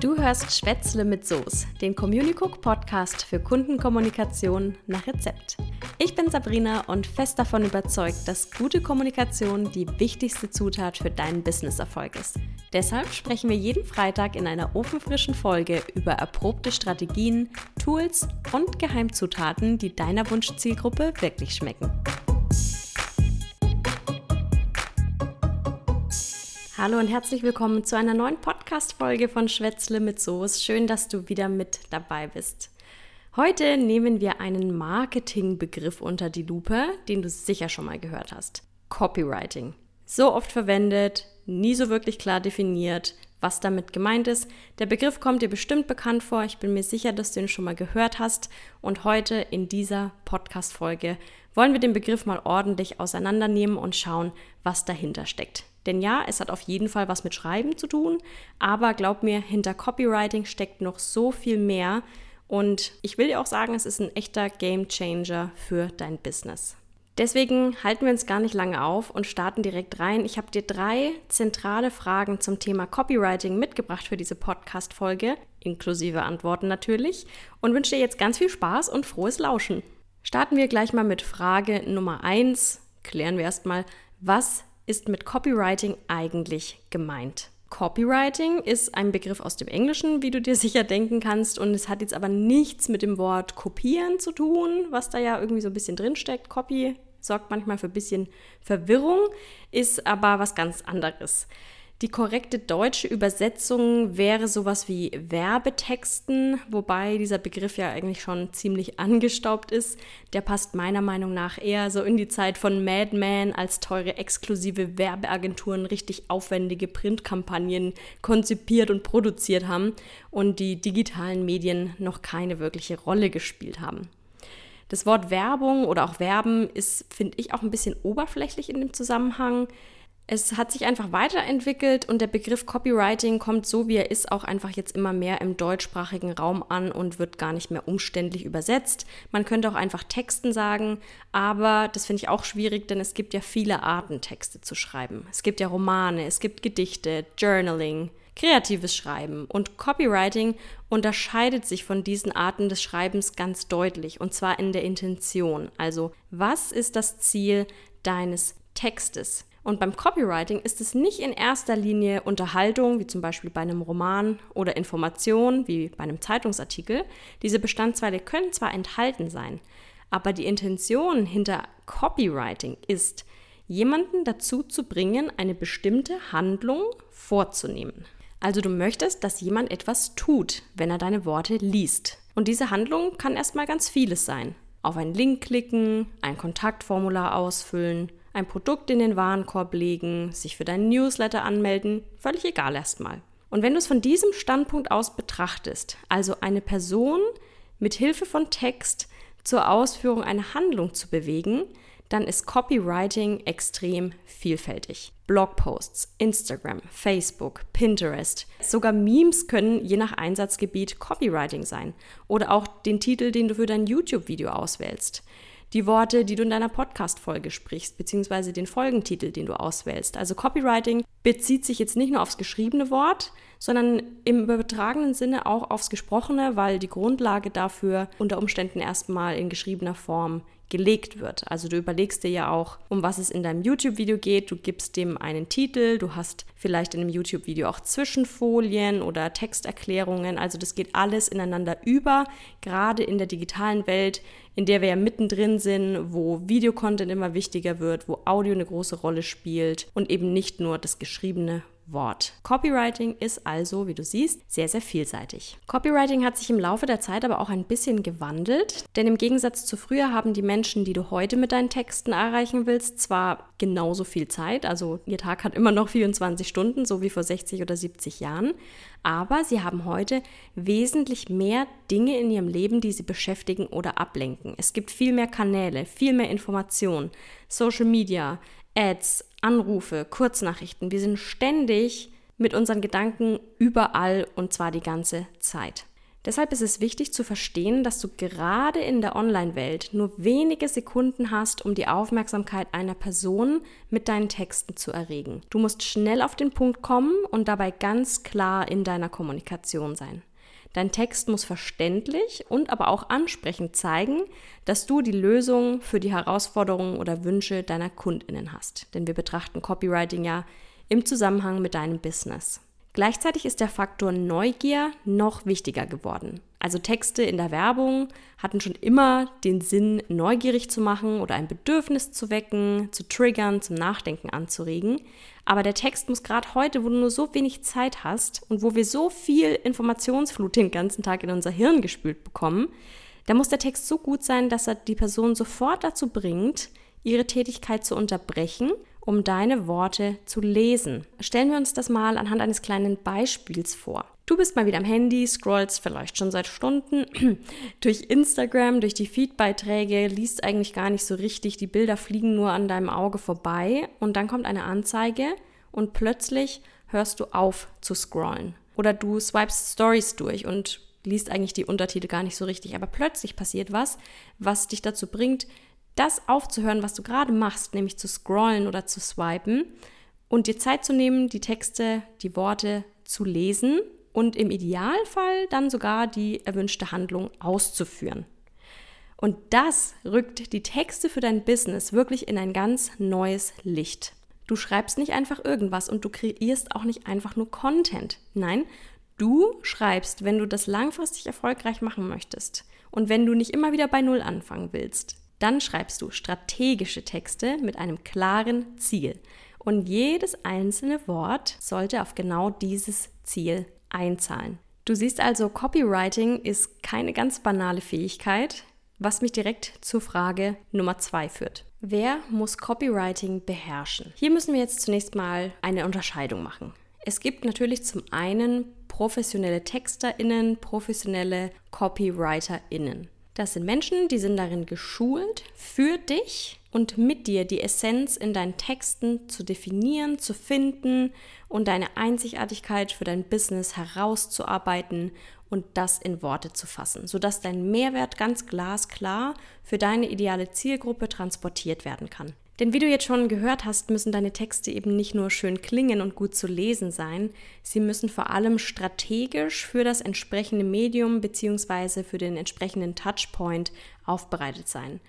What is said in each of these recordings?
Du hörst Schwätzle mit Soße, den Communicook Podcast für Kundenkommunikation nach Rezept. Ich bin Sabrina und fest davon überzeugt, dass gute Kommunikation die wichtigste Zutat für deinen Businesserfolg ist. Deshalb sprechen wir jeden Freitag in einer ofenfrischen Folge über erprobte Strategien, Tools und Geheimzutaten, die deiner Wunschzielgruppe wirklich schmecken. Hallo und herzlich willkommen zu einer neuen Podcast-Folge von Schwätzle mit Soße. Schön, dass du wieder mit dabei bist. Heute nehmen wir einen Marketingbegriff unter die Lupe, den du sicher schon mal gehört hast. Copywriting. So oft verwendet, nie so wirklich klar definiert, was damit gemeint ist. Der Begriff kommt dir bestimmt bekannt vor. Ich bin mir sicher, dass du ihn schon mal gehört hast. Und heute in dieser Podcast-Folge wollen wir den Begriff mal ordentlich auseinandernehmen und schauen, was dahinter steckt. Denn ja, es hat auf jeden Fall was mit Schreiben zu tun, aber glaub mir, hinter Copywriting steckt noch so viel mehr. Und ich will dir auch sagen, es ist ein echter Game Changer für dein Business. Deswegen halten wir uns gar nicht lange auf und starten direkt rein. Ich habe dir drei zentrale Fragen zum Thema Copywriting mitgebracht für diese Podcast-Folge, inklusive Antworten natürlich, und wünsche dir jetzt ganz viel Spaß und frohes Lauschen. Starten wir gleich mal mit Frage Nummer eins. Klären wir erstmal, was ist mit Copywriting eigentlich gemeint? Copywriting ist ein Begriff aus dem Englischen, wie du dir sicher denken kannst, und es hat jetzt aber nichts mit dem Wort kopieren zu tun, was da ja irgendwie so ein bisschen drinsteckt. Copy sorgt manchmal für ein bisschen Verwirrung, ist aber was ganz anderes. Die korrekte deutsche Übersetzung wäre sowas wie Werbetexten, wobei dieser Begriff ja eigentlich schon ziemlich angestaubt ist. Der passt meiner Meinung nach eher so in die Zeit von Mad Men, als teure exklusive Werbeagenturen richtig aufwendige Printkampagnen konzipiert und produziert haben und die digitalen Medien noch keine wirkliche Rolle gespielt haben. Das Wort Werbung oder auch Werben ist, finde ich, auch ein bisschen oberflächlich in dem Zusammenhang. Es hat sich einfach weiterentwickelt und der Begriff Copywriting kommt so, wie er ist, auch einfach jetzt immer mehr im deutschsprachigen Raum an und wird gar nicht mehr umständlich übersetzt. Man könnte auch einfach Texten sagen, aber das finde ich auch schwierig, denn es gibt ja viele Arten, Texte zu schreiben. Es gibt ja Romane, es gibt Gedichte, Journaling, kreatives Schreiben und Copywriting unterscheidet sich von diesen Arten des Schreibens ganz deutlich und zwar in der Intention. Also, was ist das Ziel deines Textes? Und beim Copywriting ist es nicht in erster Linie Unterhaltung, wie zum Beispiel bei einem Roman, oder Information, wie bei einem Zeitungsartikel. Diese Bestandteile können zwar enthalten sein, aber die Intention hinter Copywriting ist, jemanden dazu zu bringen, eine bestimmte Handlung vorzunehmen. Also du möchtest, dass jemand etwas tut, wenn er deine Worte liest. Und diese Handlung kann erstmal ganz vieles sein. Auf einen Link klicken, ein Kontaktformular ausfüllen, ein Produkt in den Warenkorb legen, sich für deinen Newsletter anmelden, völlig egal erstmal. Und wenn du es von diesem Standpunkt aus betrachtest, also eine Person mit Hilfe von Text zur Ausführung einer Handlung zu bewegen, dann ist Copywriting extrem vielfältig. Blogposts, Instagram, Facebook, Pinterest, sogar Memes können je nach Einsatzgebiet Copywriting sein oder auch den Titel, den du für dein YouTube-Video auswählst die Worte, die du in deiner Podcast-Folge sprichst, beziehungsweise den Folgentitel, den du auswählst. Also Copywriting bezieht sich jetzt nicht nur aufs geschriebene Wort, sondern im übertragenen Sinne auch aufs Gesprochene, weil die Grundlage dafür unter Umständen erstmal in geschriebener Form gelegt wird. Also du überlegst dir ja auch, um was es in deinem YouTube-Video geht. Du gibst dem einen Titel, du hast vielleicht in einem YouTube-Video auch Zwischenfolien oder Texterklärungen. Also das geht alles ineinander über, gerade in der digitalen Welt, in der wir ja mittendrin sind, wo Videocontent immer wichtiger wird, wo Audio eine große Rolle spielt und eben nicht nur das geschriebene Wort. Copywriting ist also, wie du siehst, sehr, sehr vielseitig. Copywriting hat sich im Laufe der Zeit aber auch ein bisschen gewandelt, denn im Gegensatz zu früher haben die Menschen, die du heute mit deinen Texten erreichen willst, zwar genauso viel Zeit, also ihr Tag hat immer noch 24 Stunden, so wie vor 60 oder 70 Jahren, aber sie haben heute wesentlich mehr Dinge in ihrem Leben, die sie beschäftigen oder ablenken. Es gibt viel mehr Kanäle, viel mehr Informationen, Social Media, Ads, Anrufe, Kurznachrichten. Wir sind ständig mit unseren Gedanken überall und zwar die ganze Zeit. Deshalb ist es wichtig zu verstehen, dass du gerade in der Online-Welt nur wenige Sekunden hast, um die Aufmerksamkeit einer Person mit deinen Texten zu erregen. Du musst schnell auf den Punkt kommen und dabei ganz klar in deiner Kommunikation sein. Dein Text muss verständlich und aber auch ansprechend zeigen, dass du die Lösung für die Herausforderungen oder Wünsche deiner Kundinnen hast. Denn wir betrachten Copywriting ja im Zusammenhang mit deinem Business. Gleichzeitig ist der Faktor Neugier noch wichtiger geworden. Also Texte in der Werbung hatten schon immer den Sinn, neugierig zu machen oder ein Bedürfnis zu wecken, zu triggern, zum Nachdenken anzuregen. Aber der Text muss gerade heute, wo du nur so wenig Zeit hast und wo wir so viel Informationsflut den ganzen Tag in unser Hirn gespült bekommen, da muss der Text so gut sein, dass er die Person sofort dazu bringt, ihre Tätigkeit zu unterbrechen um deine Worte zu lesen. Stellen wir uns das mal anhand eines kleinen Beispiels vor. Du bist mal wieder am Handy, scrollst vielleicht schon seit Stunden durch Instagram, durch die Feedbeiträge, liest eigentlich gar nicht so richtig, die Bilder fliegen nur an deinem Auge vorbei und dann kommt eine Anzeige und plötzlich hörst du auf zu scrollen. Oder du swipest Stories durch und liest eigentlich die Untertitel gar nicht so richtig, aber plötzlich passiert was, was dich dazu bringt, das aufzuhören, was du gerade machst, nämlich zu scrollen oder zu swipen und dir Zeit zu nehmen, die Texte, die Worte zu lesen und im Idealfall dann sogar die erwünschte Handlung auszuführen. Und das rückt die Texte für dein Business wirklich in ein ganz neues Licht. Du schreibst nicht einfach irgendwas und du kreierst auch nicht einfach nur Content. Nein, du schreibst, wenn du das langfristig erfolgreich machen möchtest und wenn du nicht immer wieder bei Null anfangen willst. Dann schreibst du strategische Texte mit einem klaren Ziel. Und jedes einzelne Wort sollte auf genau dieses Ziel einzahlen. Du siehst also, Copywriting ist keine ganz banale Fähigkeit, was mich direkt zur Frage Nummer zwei führt. Wer muss Copywriting beherrschen? Hier müssen wir jetzt zunächst mal eine Unterscheidung machen. Es gibt natürlich zum einen professionelle TexterInnen, professionelle CopywriterInnen. Das sind Menschen, die sind darin geschult, für dich und mit dir die Essenz in deinen Texten zu definieren, zu finden und deine Einzigartigkeit für dein Business herauszuarbeiten und das in Worte zu fassen, sodass dein Mehrwert ganz glasklar für deine ideale Zielgruppe transportiert werden kann. Denn wie du jetzt schon gehört hast, müssen deine Texte eben nicht nur schön klingen und gut zu lesen sein, sie müssen vor allem strategisch für das entsprechende Medium bzw. für den entsprechenden Touchpoint aufbereitet sein.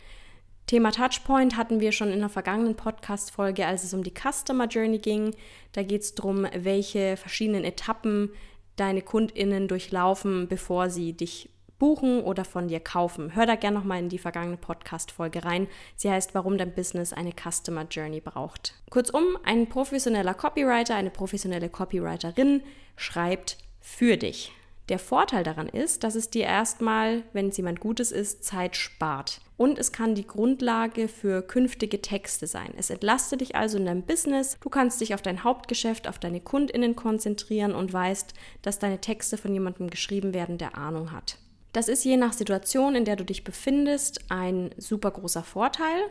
Thema Touchpoint hatten wir schon in der vergangenen Podcast-Folge, als es um die Customer Journey ging. Da geht es darum, welche verschiedenen Etappen deine KundInnen durchlaufen, bevor sie dich buchen oder von dir kaufen. Hör da gerne nochmal in die vergangene Podcast-Folge rein. Sie heißt, warum dein Business eine Customer Journey braucht. Kurzum, ein professioneller Copywriter, eine professionelle Copywriterin schreibt für dich. Der Vorteil daran ist, dass es dir erstmal, wenn es jemand Gutes ist, Zeit spart. Und es kann die Grundlage für künftige Texte sein. Es entlastet dich also in deinem Business. Du kannst dich auf dein Hauptgeschäft, auf deine KundInnen konzentrieren und weißt, dass deine Texte von jemandem geschrieben werden, der Ahnung hat. Das ist je nach Situation, in der du dich befindest, ein super großer Vorteil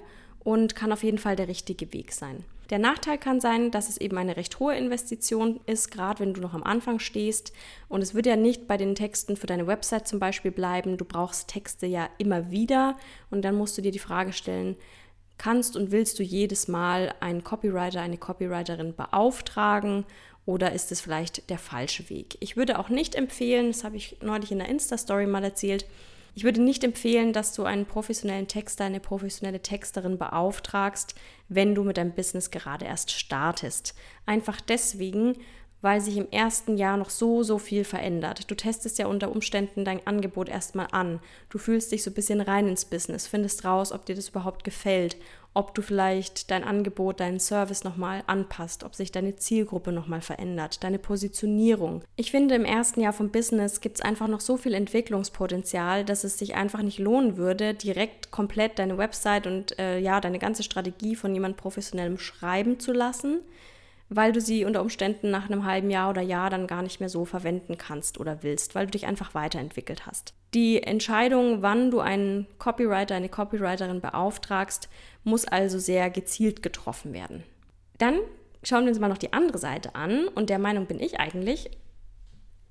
und kann auf jeden Fall der richtige Weg sein. Der Nachteil kann sein, dass es eben eine recht hohe Investition ist, gerade wenn du noch am Anfang stehst. Und es wird ja nicht bei den Texten für deine Website zum Beispiel bleiben. Du brauchst Texte ja immer wieder und dann musst du dir die Frage stellen, kannst und willst du jedes Mal einen Copywriter, eine Copywriterin beauftragen oder ist es vielleicht der falsche Weg? Ich würde auch nicht empfehlen, das habe ich neulich in der Insta-Story mal erzählt, ich würde nicht empfehlen, dass du einen professionellen Texter, eine professionelle Texterin beauftragst, wenn du mit deinem Business gerade erst startest. Einfach deswegen, weil sich im ersten Jahr noch so, so viel verändert. Du testest ja unter Umständen dein Angebot erstmal an. Du fühlst dich so ein bisschen rein ins Business, findest raus, ob dir das überhaupt gefällt, ob du vielleicht dein Angebot, deinen Service nochmal anpasst, ob sich deine Zielgruppe nochmal verändert, deine Positionierung. Ich finde, im ersten Jahr vom Business gibt es einfach noch so viel Entwicklungspotenzial, dass es sich einfach nicht lohnen würde, direkt komplett deine Website und äh, ja, deine ganze Strategie von jemand professionellem schreiben zu lassen weil du sie unter Umständen nach einem halben Jahr oder Jahr dann gar nicht mehr so verwenden kannst oder willst, weil du dich einfach weiterentwickelt hast. Die Entscheidung, wann du einen Copywriter, eine Copywriterin beauftragst, muss also sehr gezielt getroffen werden. Dann schauen wir uns mal noch die andere Seite an und der Meinung bin ich eigentlich,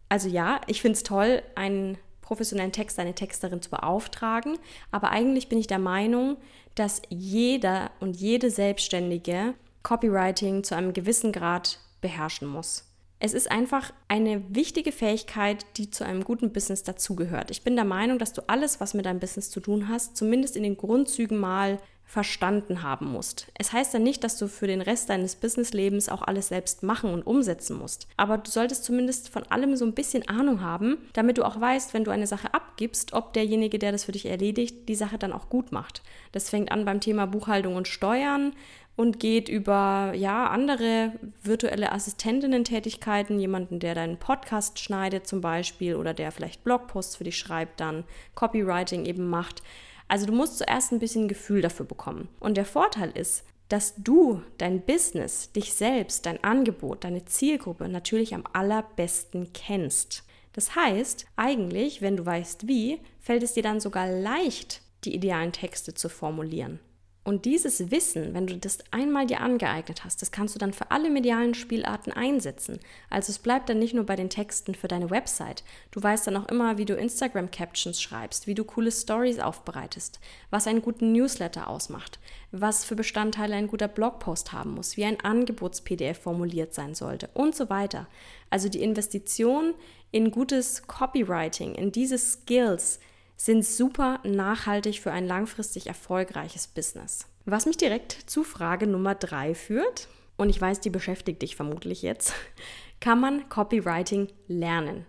also ja, ich finde es toll, einen professionellen Text eine Texterin zu beauftragen. Aber eigentlich bin ich der Meinung, dass jeder und jede Selbstständige Copywriting zu einem gewissen Grad beherrschen muss. Es ist einfach eine wichtige Fähigkeit, die zu einem guten Business dazugehört. Ich bin der Meinung, dass du alles, was mit deinem Business zu tun hast, zumindest in den Grundzügen mal verstanden haben musst. Es heißt ja nicht, dass du für den Rest deines Businesslebens auch alles selbst machen und umsetzen musst. Aber du solltest zumindest von allem so ein bisschen Ahnung haben, damit du auch weißt, wenn du eine Sache abgibst, ob derjenige, der das für dich erledigt, die Sache dann auch gut macht. Das fängt an beim Thema Buchhaltung und Steuern und geht über ja andere virtuelle Assistentinnen-Tätigkeiten, jemanden, der deinen Podcast schneidet zum Beispiel oder der vielleicht Blogposts für dich schreibt, dann Copywriting eben macht. Also du musst zuerst ein bisschen Gefühl dafür bekommen. Und der Vorteil ist, dass du dein Business, dich selbst, dein Angebot, deine Zielgruppe natürlich am allerbesten kennst. Das heißt, eigentlich, wenn du weißt wie, fällt es dir dann sogar leicht, die idealen Texte zu formulieren. Und dieses Wissen, wenn du das einmal dir angeeignet hast, das kannst du dann für alle medialen Spielarten einsetzen. Also es bleibt dann nicht nur bei den Texten für deine Website. Du weißt dann auch immer, wie du Instagram-Captions schreibst, wie du coole Stories aufbereitest, was einen guten Newsletter ausmacht, was für Bestandteile ein guter Blogpost haben muss, wie ein Angebots-PDF formuliert sein sollte und so weiter. Also die Investition in gutes Copywriting, in diese Skills, sind super nachhaltig für ein langfristig erfolgreiches Business. Was mich direkt zu Frage Nummer drei führt, und ich weiß, die beschäftigt dich vermutlich jetzt, kann man Copywriting lernen?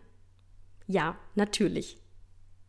Ja, natürlich.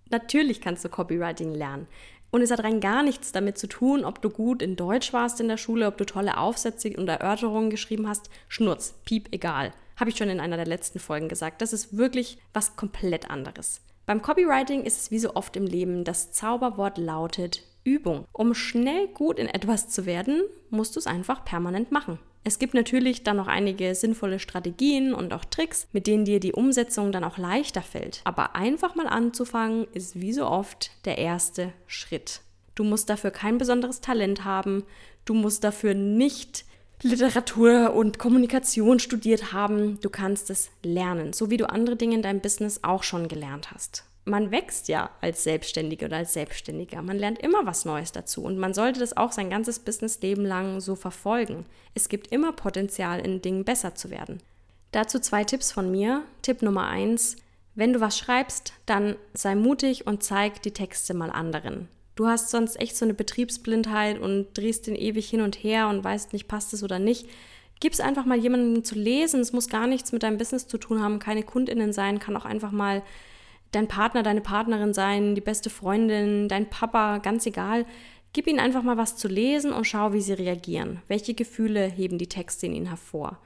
Natürlich kannst du Copywriting lernen. Und es hat rein gar nichts damit zu tun, ob du gut in Deutsch warst in der Schule, ob du tolle Aufsätze und Erörterungen geschrieben hast. Schnurz, piep, egal. Habe ich schon in einer der letzten Folgen gesagt. Das ist wirklich was komplett anderes. Beim Copywriting ist es wie so oft im Leben, das Zauberwort lautet Übung. Um schnell gut in etwas zu werden, musst du es einfach permanent machen. Es gibt natürlich dann noch einige sinnvolle Strategien und auch Tricks, mit denen dir die Umsetzung dann auch leichter fällt. Aber einfach mal anzufangen ist wie so oft der erste Schritt. Du musst dafür kein besonderes Talent haben, du musst dafür nicht Literatur und Kommunikation studiert haben. Du kannst es lernen, so wie du andere Dinge in deinem Business auch schon gelernt hast. Man wächst ja als Selbstständige oder als Selbstständiger. Man lernt immer was Neues dazu und man sollte das auch sein ganzes Businessleben lang so verfolgen. Es gibt immer Potenzial, in Dingen besser zu werden. Dazu zwei Tipps von mir. Tipp Nummer eins: Wenn du was schreibst, dann sei mutig und zeig die Texte mal anderen. Du hast sonst echt so eine Betriebsblindheit und drehst den ewig hin und her und weißt nicht, passt es oder nicht. Gib es einfach mal jemandem zu lesen. Es muss gar nichts mit deinem Business zu tun haben, keine KundInnen sein, kann auch einfach mal dein Partner, deine Partnerin sein, die beste Freundin, dein Papa, ganz egal. Gib ihnen einfach mal was zu lesen und schau, wie sie reagieren. Welche Gefühle heben die Texte in ihnen hervor?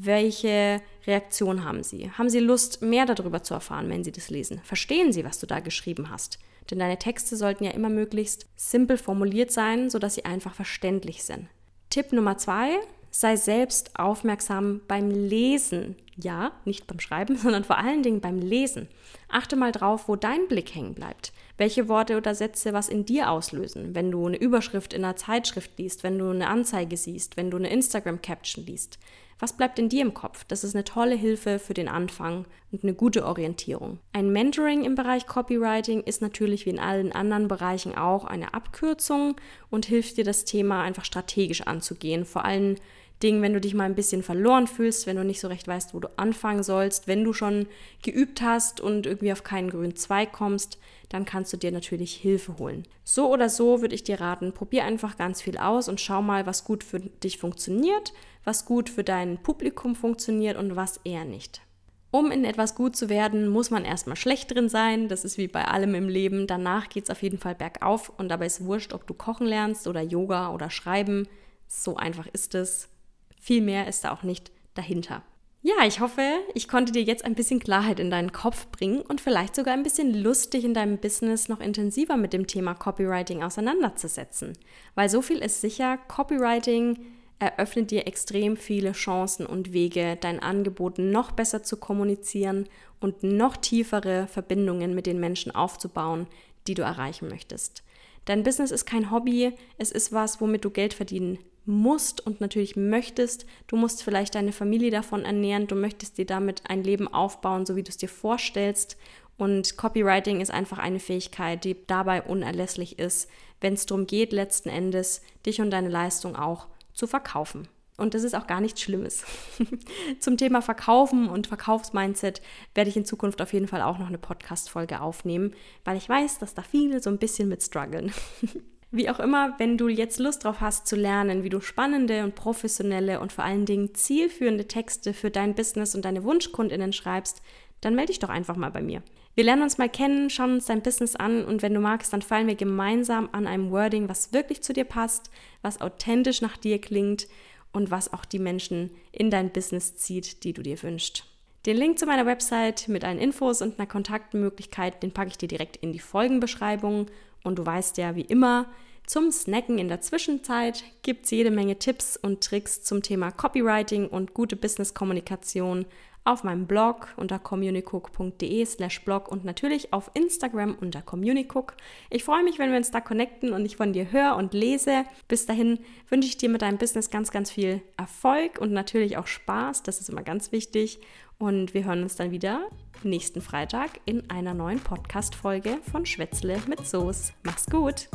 Welche Reaktion haben sie? Haben sie Lust, mehr darüber zu erfahren, wenn sie das lesen? Verstehen sie, was du da geschrieben hast? Denn deine Texte sollten ja immer möglichst simpel formuliert sein, sodass sie einfach verständlich sind. Tipp Nummer zwei, sei selbst aufmerksam beim Lesen. Ja, nicht beim Schreiben, sondern vor allen Dingen beim Lesen. Achte mal drauf, wo dein Blick hängen bleibt. Welche Worte oder Sätze was in dir auslösen, wenn du eine Überschrift in einer Zeitschrift liest, wenn du eine Anzeige siehst, wenn du eine Instagram-Caption liest. Was bleibt in dir im Kopf? Das ist eine tolle Hilfe für den Anfang und eine gute Orientierung. Ein Mentoring im Bereich Copywriting ist natürlich wie in allen anderen Bereichen auch eine Abkürzung und hilft dir das Thema einfach strategisch anzugehen. Vor allem Dingen, wenn du dich mal ein bisschen verloren fühlst, wenn du nicht so recht weißt, wo du anfangen sollst, wenn du schon geübt hast und irgendwie auf keinen grünen Zweig kommst, dann kannst du dir natürlich Hilfe holen. So oder so würde ich dir raten, probier einfach ganz viel aus und schau mal, was gut für dich funktioniert, was gut für dein Publikum funktioniert und was eher nicht. Um in etwas gut zu werden, muss man erstmal schlecht drin sein. Das ist wie bei allem im Leben. Danach geht es auf jeden Fall bergauf und dabei ist wurscht, ob du kochen lernst oder Yoga oder schreiben. So einfach ist es. Viel mehr ist da auch nicht dahinter. Ja, ich hoffe, ich konnte dir jetzt ein bisschen Klarheit in deinen Kopf bringen und vielleicht sogar ein bisschen Lust, dich in deinem Business noch intensiver mit dem Thema Copywriting auseinanderzusetzen. Weil so viel ist sicher, Copywriting eröffnet dir extrem viele Chancen und Wege, dein Angebot noch besser zu kommunizieren und noch tiefere Verbindungen mit den Menschen aufzubauen, die du erreichen möchtest. Dein Business ist kein Hobby, es ist was, womit du Geld verdienen musst und natürlich möchtest. Du musst vielleicht deine Familie davon ernähren, du möchtest dir damit ein Leben aufbauen, so wie du es dir vorstellst. Und Copywriting ist einfach eine Fähigkeit, die dabei unerlässlich ist, wenn es darum geht, letzten Endes dich und deine Leistung auch zu verkaufen. Und das ist auch gar nichts Schlimmes. Zum Thema Verkaufen und Verkaufsmindset werde ich in Zukunft auf jeden Fall auch noch eine Podcast-Folge aufnehmen, weil ich weiß, dass da viele so ein bisschen mit strugglen. Wie auch immer, wenn du jetzt Lust drauf hast zu lernen, wie du spannende und professionelle und vor allen Dingen zielführende Texte für dein Business und deine Wunschkundinnen schreibst, dann melde dich doch einfach mal bei mir. Wir lernen uns mal kennen, schauen uns dein Business an und wenn du magst, dann fallen wir gemeinsam an einem Wording, was wirklich zu dir passt, was authentisch nach dir klingt und was auch die Menschen in dein Business zieht, die du dir wünschst. Den Link zu meiner Website mit allen Infos und einer Kontaktmöglichkeit, den packe ich dir direkt in die Folgenbeschreibung. Und du weißt ja, wie immer, zum Snacken in der Zwischenzeit gibt es jede Menge Tipps und Tricks zum Thema Copywriting und gute Business-Kommunikation auf meinem Blog unter communicook.de slash blog und natürlich auf Instagram unter communicook. Ich freue mich, wenn wir uns da connecten und ich von dir höre und lese. Bis dahin wünsche ich dir mit deinem Business ganz, ganz viel Erfolg und natürlich auch Spaß. Das ist immer ganz wichtig. Und wir hören uns dann wieder nächsten Freitag in einer neuen Podcast-Folge von Schwätzle mit Soße. Mach's gut!